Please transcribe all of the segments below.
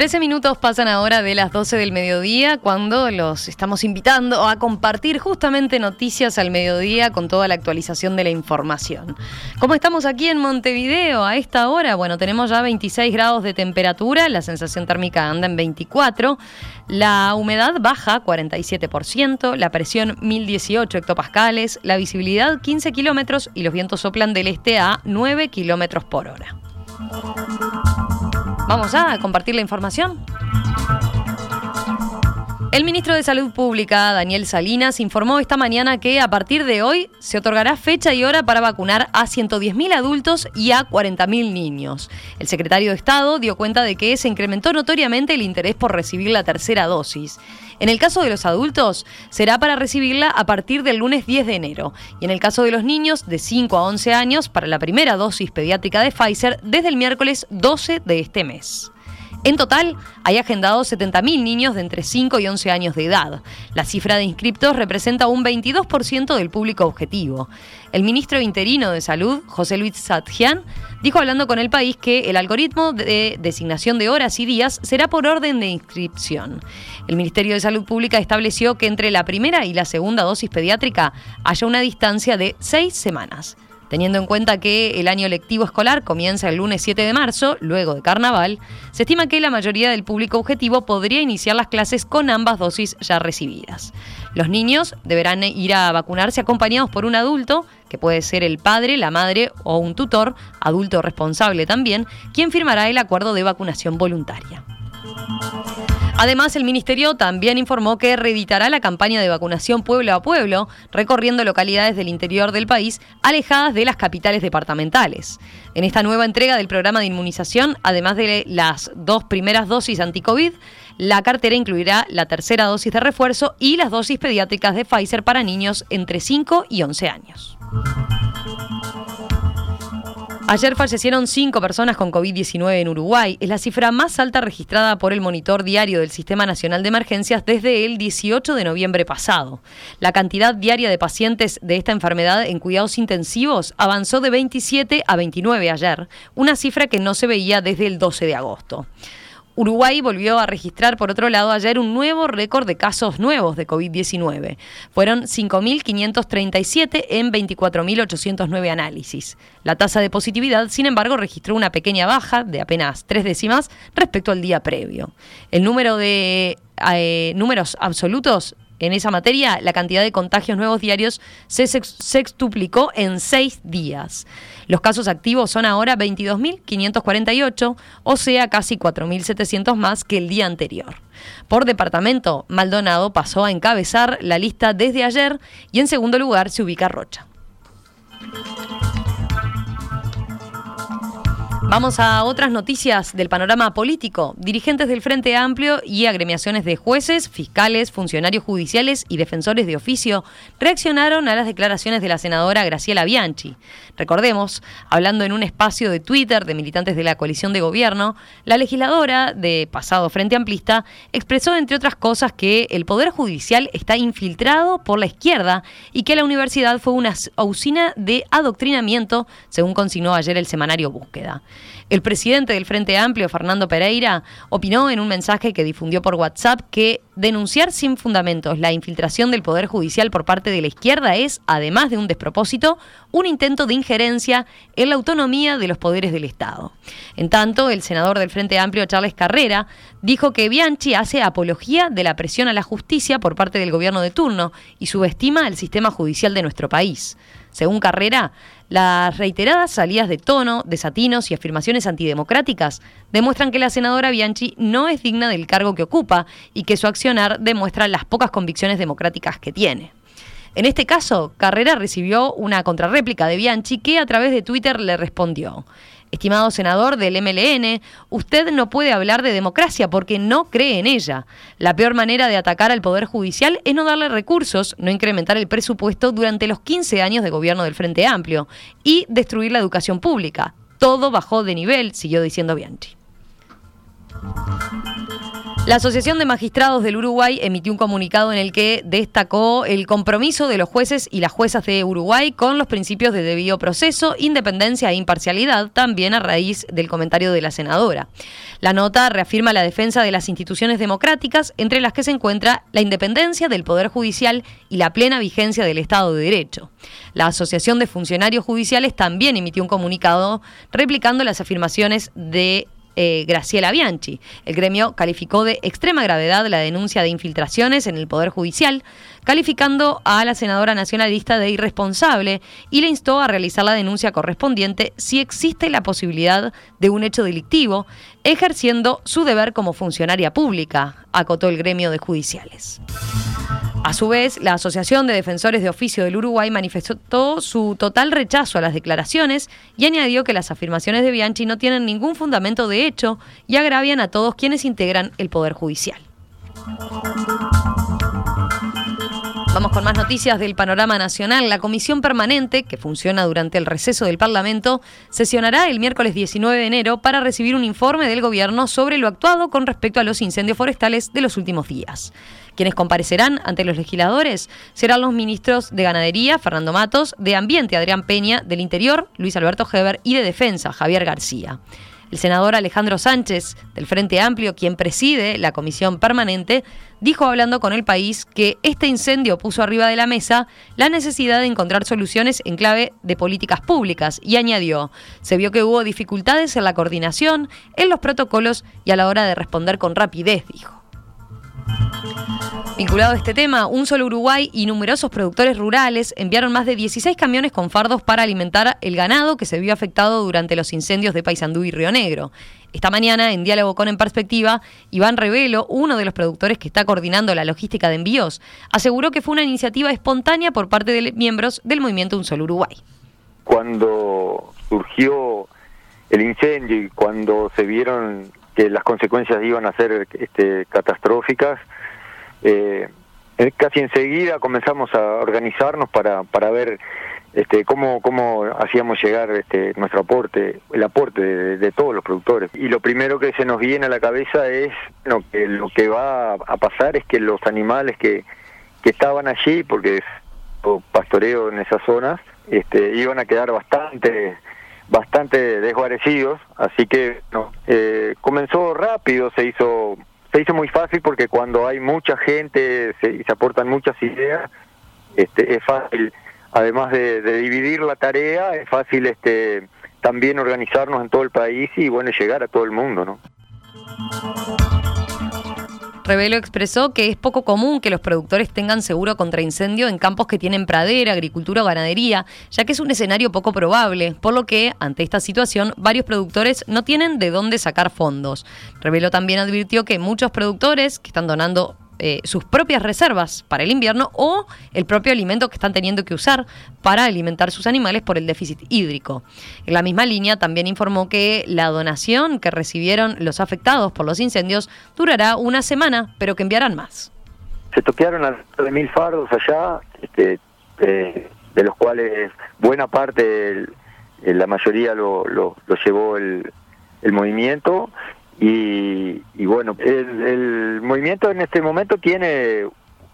13 minutos pasan ahora de las 12 del mediodía cuando los estamos invitando a compartir justamente noticias al mediodía con toda la actualización de la información. Como estamos aquí en Montevideo a esta hora, bueno, tenemos ya 26 grados de temperatura, la sensación térmica anda en 24, la humedad baja 47%, la presión 1018 hectopascales, la visibilidad 15 kilómetros y los vientos soplan del este a 9 kilómetros por hora. Vamos a compartir la información. El ministro de Salud Pública, Daniel Salinas, informó esta mañana que a partir de hoy se otorgará fecha y hora para vacunar a 110.000 adultos y a 40.000 niños. El secretario de Estado dio cuenta de que se incrementó notoriamente el interés por recibir la tercera dosis. En el caso de los adultos, será para recibirla a partir del lunes 10 de enero. Y en el caso de los niños, de 5 a 11 años, para la primera dosis pediátrica de Pfizer desde el miércoles 12 de este mes. En total, hay agendados 70.000 niños de entre 5 y 11 años de edad. La cifra de inscriptos representa un 22% del público objetivo. El ministro interino de Salud, José Luis Satjian, dijo hablando con el país que el algoritmo de designación de horas y días será por orden de inscripción. El Ministerio de Salud Pública estableció que entre la primera y la segunda dosis pediátrica haya una distancia de seis semanas. Teniendo en cuenta que el año lectivo escolar comienza el lunes 7 de marzo, luego de carnaval, se estima que la mayoría del público objetivo podría iniciar las clases con ambas dosis ya recibidas. Los niños deberán ir a vacunarse acompañados por un adulto, que puede ser el padre, la madre o un tutor, adulto responsable también, quien firmará el acuerdo de vacunación voluntaria. Además, el Ministerio también informó que reeditará la campaña de vacunación pueblo a pueblo, recorriendo localidades del interior del país alejadas de las capitales departamentales. En esta nueva entrega del programa de inmunización, además de las dos primeras dosis anti-COVID, la cartera incluirá la tercera dosis de refuerzo y las dosis pediátricas de Pfizer para niños entre 5 y 11 años. Ayer fallecieron cinco personas con COVID-19 en Uruguay. Es la cifra más alta registrada por el monitor diario del Sistema Nacional de Emergencias desde el 18 de noviembre pasado. La cantidad diaria de pacientes de esta enfermedad en cuidados intensivos avanzó de 27 a 29 ayer, una cifra que no se veía desde el 12 de agosto. Uruguay volvió a registrar, por otro lado, ayer un nuevo récord de casos nuevos de COVID-19. Fueron 5.537 en 24.809 análisis. La tasa de positividad, sin embargo, registró una pequeña baja de apenas tres décimas respecto al día previo. El número de eh, números absolutos en esa materia, la cantidad de contagios nuevos diarios se sextuplicó en seis días. Los casos activos son ahora 22.548, o sea, casi 4.700 más que el día anterior. Por departamento, Maldonado pasó a encabezar la lista desde ayer y en segundo lugar se ubica Rocha. Vamos a otras noticias del panorama político. Dirigentes del Frente Amplio y agremiaciones de jueces, fiscales, funcionarios judiciales y defensores de oficio reaccionaron a las declaraciones de la senadora Graciela Bianchi. Recordemos, hablando en un espacio de Twitter de militantes de la coalición de gobierno, la legisladora de pasado Frente Amplista expresó, entre otras cosas, que el Poder Judicial está infiltrado por la izquierda y que la universidad fue una usina de adoctrinamiento, según consignó ayer el semanario Búsqueda. El presidente del Frente Amplio, Fernando Pereira, opinó en un mensaje que difundió por WhatsApp que denunciar sin fundamentos la infiltración del Poder Judicial por parte de la izquierda es, además de un despropósito, un intento de injerencia en la autonomía de los poderes del Estado. En tanto, el senador del Frente Amplio, Charles Carrera, dijo que Bianchi hace apología de la presión a la justicia por parte del gobierno de turno y subestima el sistema judicial de nuestro país. Según Carrera, las reiteradas salidas de tono, desatinos y afirmaciones antidemocráticas demuestran que la senadora Bianchi no es digna del cargo que ocupa y que su accionar demuestra las pocas convicciones democráticas que tiene. En este caso, Carrera recibió una contrarréplica de Bianchi que a través de Twitter le respondió. Estimado senador del MLN, usted no puede hablar de democracia porque no cree en ella. La peor manera de atacar al Poder Judicial es no darle recursos, no incrementar el presupuesto durante los 15 años de gobierno del Frente Amplio y destruir la educación pública. Todo bajó de nivel, siguió diciendo Bianchi. La Asociación de Magistrados del Uruguay emitió un comunicado en el que destacó el compromiso de los jueces y las juezas de Uruguay con los principios de debido proceso, independencia e imparcialidad, también a raíz del comentario de la senadora. La nota reafirma la defensa de las instituciones democráticas, entre las que se encuentra la independencia del Poder Judicial y la plena vigencia del Estado de Derecho. La Asociación de Funcionarios Judiciales también emitió un comunicado replicando las afirmaciones de eh, Graciela Bianchi. El gremio calificó de extrema gravedad la denuncia de infiltraciones en el Poder Judicial, calificando a la senadora nacionalista de irresponsable y le instó a realizar la denuncia correspondiente si existe la posibilidad de un hecho delictivo, ejerciendo su deber como funcionaria pública, acotó el gremio de judiciales. A su vez, la Asociación de Defensores de Oficio del Uruguay manifestó su total rechazo a las declaraciones y añadió que las afirmaciones de Bianchi no tienen ningún fundamento de hecho y agravian a todos quienes integran el Poder Judicial. Vamos con más noticias del panorama nacional. La comisión permanente, que funciona durante el receso del Parlamento, sesionará el miércoles 19 de enero para recibir un informe del Gobierno sobre lo actuado con respecto a los incendios forestales de los últimos días. Quienes comparecerán ante los legisladores serán los ministros de Ganadería, Fernando Matos, de Ambiente, Adrián Peña, del Interior, Luis Alberto Heber, y de Defensa, Javier García. El senador Alejandro Sánchez, del Frente Amplio, quien preside la comisión permanente, dijo hablando con el país que este incendio puso arriba de la mesa la necesidad de encontrar soluciones en clave de políticas públicas y añadió, se vio que hubo dificultades en la coordinación, en los protocolos y a la hora de responder con rapidez, dijo. Vinculado a este tema, un solo Uruguay y numerosos productores rurales enviaron más de 16 camiones con fardos para alimentar el ganado que se vio afectado durante los incendios de Paysandú y Río Negro. Esta mañana, en diálogo con En Perspectiva, Iván Revelo, uno de los productores que está coordinando la logística de envíos, aseguró que fue una iniciativa espontánea por parte de miembros del movimiento Un Solo Uruguay. Cuando surgió el incendio y cuando se vieron que las consecuencias iban a ser este, catastróficas, eh, casi enseguida comenzamos a organizarnos para, para ver este, cómo, cómo hacíamos llegar este, nuestro aporte, el aporte de, todos los productores. Y lo primero que se nos viene a la cabeza es que lo que va a pasar es que los animales que, que estaban allí, porque es pastoreo en esas zonas, este, iban a quedar bastante bastante desguarecidos, así que eh, comenzó rápido, se hizo se hizo muy fácil porque cuando hay mucha gente se, y se aportan muchas ideas, este, es fácil, además de, dividir la tarea, es fácil este, también organizarnos en todo el país y bueno, llegar a todo el mundo, ¿no? Revelo expresó que es poco común que los productores tengan seguro contra incendio en campos que tienen pradera, agricultura o ganadería, ya que es un escenario poco probable, por lo que, ante esta situación, varios productores no tienen de dónde sacar fondos. Revelo también advirtió que muchos productores que están donando eh, sus propias reservas para el invierno o el propio alimento que están teniendo que usar para alimentar sus animales por el déficit hídrico. En la misma línea también informó que la donación que recibieron los afectados por los incendios durará una semana, pero que enviarán más. Se toquearon a de mil fardos allá, este, eh, de los cuales buena parte, la mayoría lo, lo, llevó el, el movimiento y, bueno, el, movimiento en este momento tiene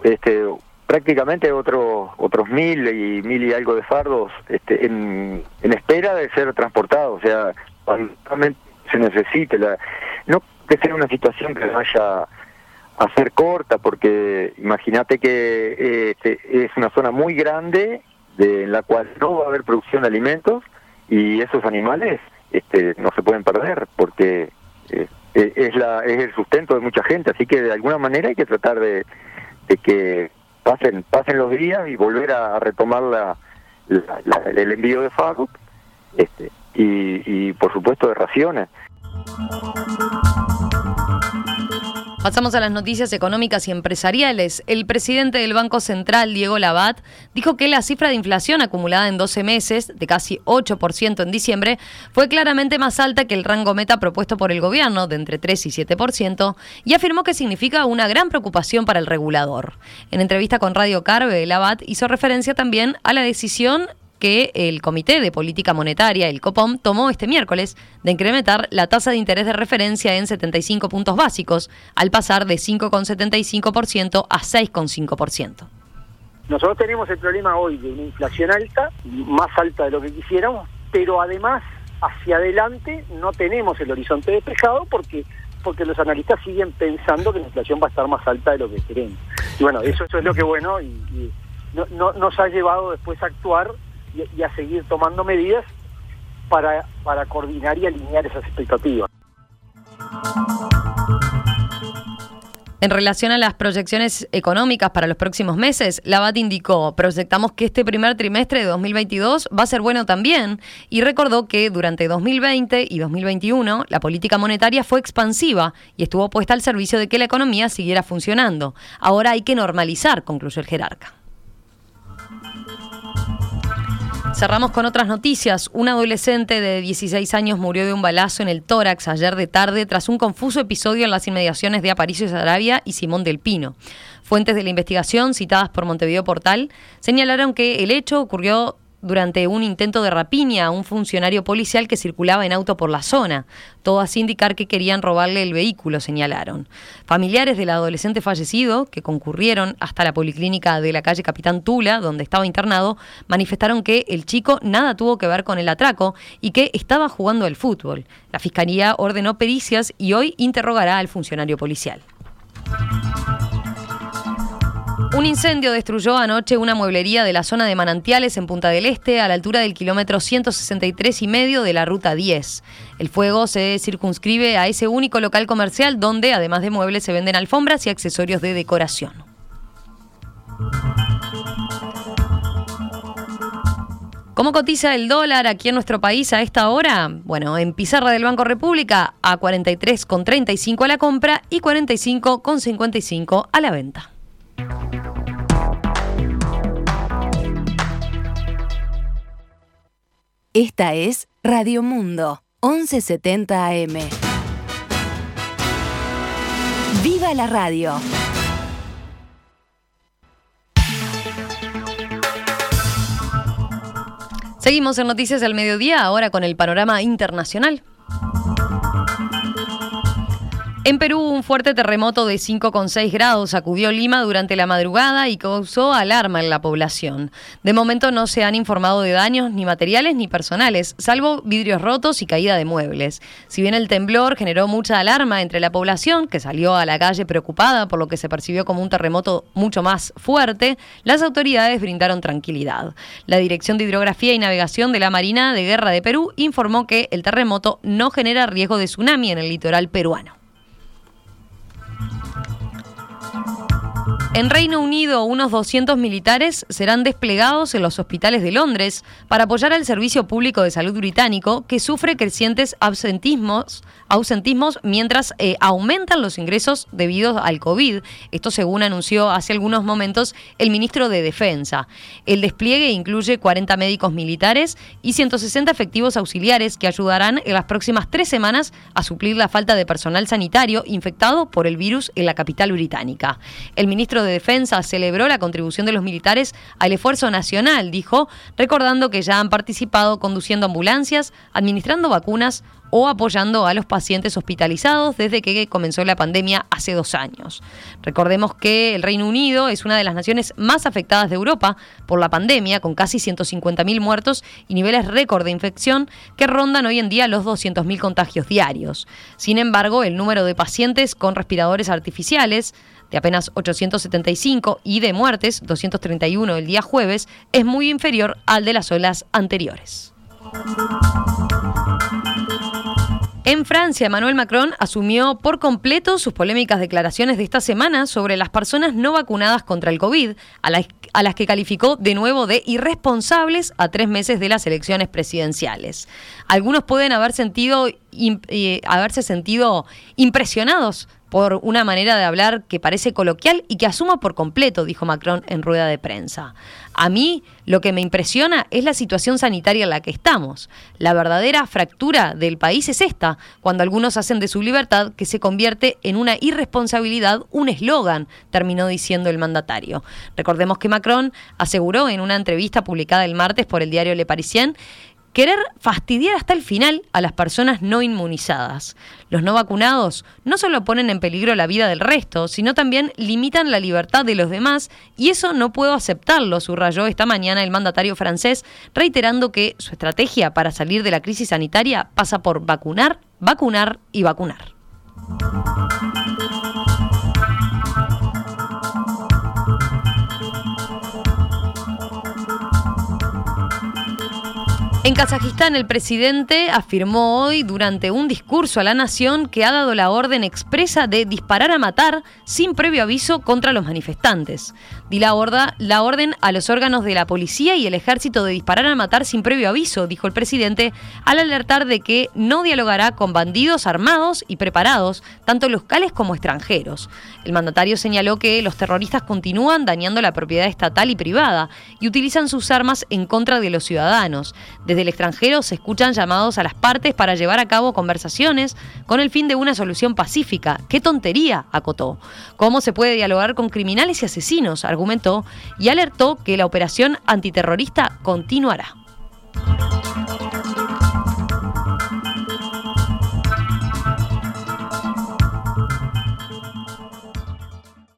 este, prácticamente otros otros mil y mil y algo de fardos este, en, espera de ser transportados. O sea, cuando se necesite. La, no que sea una situación que vaya a ser corta, porque imagínate que este, es una zona muy grande de, en la cual no va a haber producción de alimentos y esos animales este, no se pueden perder porque eh, eh, es, la, es el sustento de mucha gente, así que de alguna manera hay que tratar de, que pasen pasen los días y volver a, retomar la, el envío de FARUC este, y, y por supuesto de raciones. Pasamos a las noticias económicas y empresariales. El presidente del Banco Central, Diego Labat, dijo que la cifra de inflación acumulada en 12 meses, de casi 8% en diciembre, fue claramente más alta que el rango meta propuesto por el gobierno, de entre 3 y 7%, y afirmó que significa una gran preocupación para el regulador. En entrevista con Radio Carve, Labat hizo referencia también a la decisión que el Comité de Política Monetaria, el COPOM, tomó este miércoles de incrementar la tasa de interés de referencia en 75 puntos básicos, al pasar de 5,75% a 6,5%. Nosotros tenemos el problema hoy de una inflación alta, más alta de lo que quisiéramos, pero además hacia adelante no tenemos el horizonte despejado porque porque los analistas siguen pensando que la inflación va a estar más alta de lo que queremos. Y bueno, eso, eso es lo que bueno y, no, nos ha llevado después a actuar y, a seguir tomando medidas para, para coordinar y alinear esas expectativas. En relación a las proyecciones económicas para los próximos meses, la BAT indicó, proyectamos que este primer trimestre de 2022 va a ser bueno también y recordó que durante 2020 y 2021 la política monetaria fue expansiva y estuvo puesta al servicio de que la economía siguiera funcionando. Ahora hay que normalizar, concluyó el jerarca. Cerramos con otras noticias. Un adolescente de 16 años murió de un balazo en el tórax ayer de tarde tras un confuso episodio en las inmediaciones de Aparicio Sarabia y Simón del Pino. Fuentes de la investigación, citadas por Montevideo Portal, señalaron que el hecho ocurrió durante un intento de rapiña a un funcionario policial que circulaba en auto por la zona. Todo así indicar que querían robarle el vehículo, señalaron. Familiares del adolescente fallecido, que concurrieron hasta la policlínica de la calle Capitán Tula, donde estaba internado, manifestaron que el chico nada tuvo que ver con el atraco y que estaba jugando al fútbol. La fiscalía ordenó pericias y hoy interrogará al funcionario policial. Un incendio destruyó anoche una mueblería de la zona de Manantiales en Punta del Este, a la altura del kilómetro 163 y medio de la ruta 10. El fuego se circunscribe a ese único local comercial donde, además de muebles, se venden alfombras y accesorios de decoración. ¿Cómo cotiza el dólar aquí en nuestro país a esta hora? Bueno, en pizarra del Banco República a 43,35 a la compra y 45,55 a la venta. Esta es Radio Mundo, 1170 AM. ¡Viva la radio! Seguimos en Noticias del Mediodía, ahora con el panorama internacional. En Perú, un fuerte terremoto de 5,6 grados sacudió Lima durante la madrugada y causó alarma en la población. De momento no se han informado de daños ni materiales ni personales, salvo vidrios rotos y caída de muebles. Si bien el temblor generó mucha alarma entre la población, que salió a la calle preocupada por lo que se percibió como un terremoto mucho más fuerte, las autoridades brindaron tranquilidad. La Dirección de Hidrografía y Navegación de la Marina de Guerra de Perú informó que el terremoto no genera riesgo de tsunami en el litoral peruano. En Reino Unido, unos 200 militares serán desplegados en los hospitales de Londres para apoyar al Servicio Público de Salud británico, que sufre crecientes ausentismos mientras eh, aumentan los ingresos debido al COVID. Esto según anunció hace algunos momentos el ministro de Defensa. El despliegue incluye 40 médicos militares y 160 efectivos auxiliares que ayudarán en las próximas tres semanas a suplir la falta de personal sanitario infectado por el virus en la capital británica. El ministro de Defensa celebró la contribución de los militares al esfuerzo nacional, dijo, recordando que ya han participado conduciendo ambulancias, administrando vacunas o apoyando a los pacientes hospitalizados desde que comenzó la pandemia hace dos años. Recordemos que el Reino Unido es una de las naciones más afectadas de Europa por la pandemia, con casi 150.000 muertos y niveles récord de infección que rondan hoy en día los 200.000 contagios diarios. Sin embargo, el número de pacientes con respiradores artificiales, de apenas 875 y de muertes, 231 el día jueves, es muy inferior al de las olas anteriores. En Francia, Emmanuel Macron asumió por completo sus polémicas declaraciones de esta semana sobre las personas no vacunadas contra el COVID, a las, que calificó de nuevo de irresponsables a tres meses de las elecciones presidenciales. Algunos pueden haber sentido, eh, haberse sentido impresionados por una manera de hablar que parece coloquial y que asuma por completo, dijo Macron en rueda de prensa. A mí lo que me impresiona es la situación sanitaria en la que estamos. La verdadera fractura del país es esta, cuando algunos hacen de su libertad que se convierte en una irresponsabilidad, un eslogan, terminó diciendo el mandatario. Recordemos que Macron aseguró en una entrevista publicada el martes por el diario Le Parisien querer fastidiar hasta el final a las personas no inmunizadas. Los no vacunados no solo ponen en peligro la vida del resto, sino también limitan la libertad de los demás y eso no puedo aceptarlo, subrayó esta mañana el mandatario francés, reiterando que su estrategia para salir de la crisis sanitaria pasa por vacunar, vacunar y vacunar. En Kazajistán, el presidente afirmó hoy durante un discurso a la nación que ha dado la orden expresa de disparar a matar sin previo aviso contra los manifestantes. Di la, la orden a los órganos de la policía y el ejército de disparar a matar sin previo aviso, dijo el presidente, al alertar de que no dialogará con bandidos armados y preparados, tanto locales como extranjeros. El mandatario señaló que los terroristas continúan dañando la propiedad estatal y privada y utilizan sus armas en contra de los ciudadanos. Desde el extranjero se escuchan llamados a las partes para llevar a cabo conversaciones con el fin de una solución pacífica. ¡Qué tontería! acotó. ¿Cómo se puede dialogar con criminales y asesinos? argumentó y alertó que la operación antiterrorista continuará.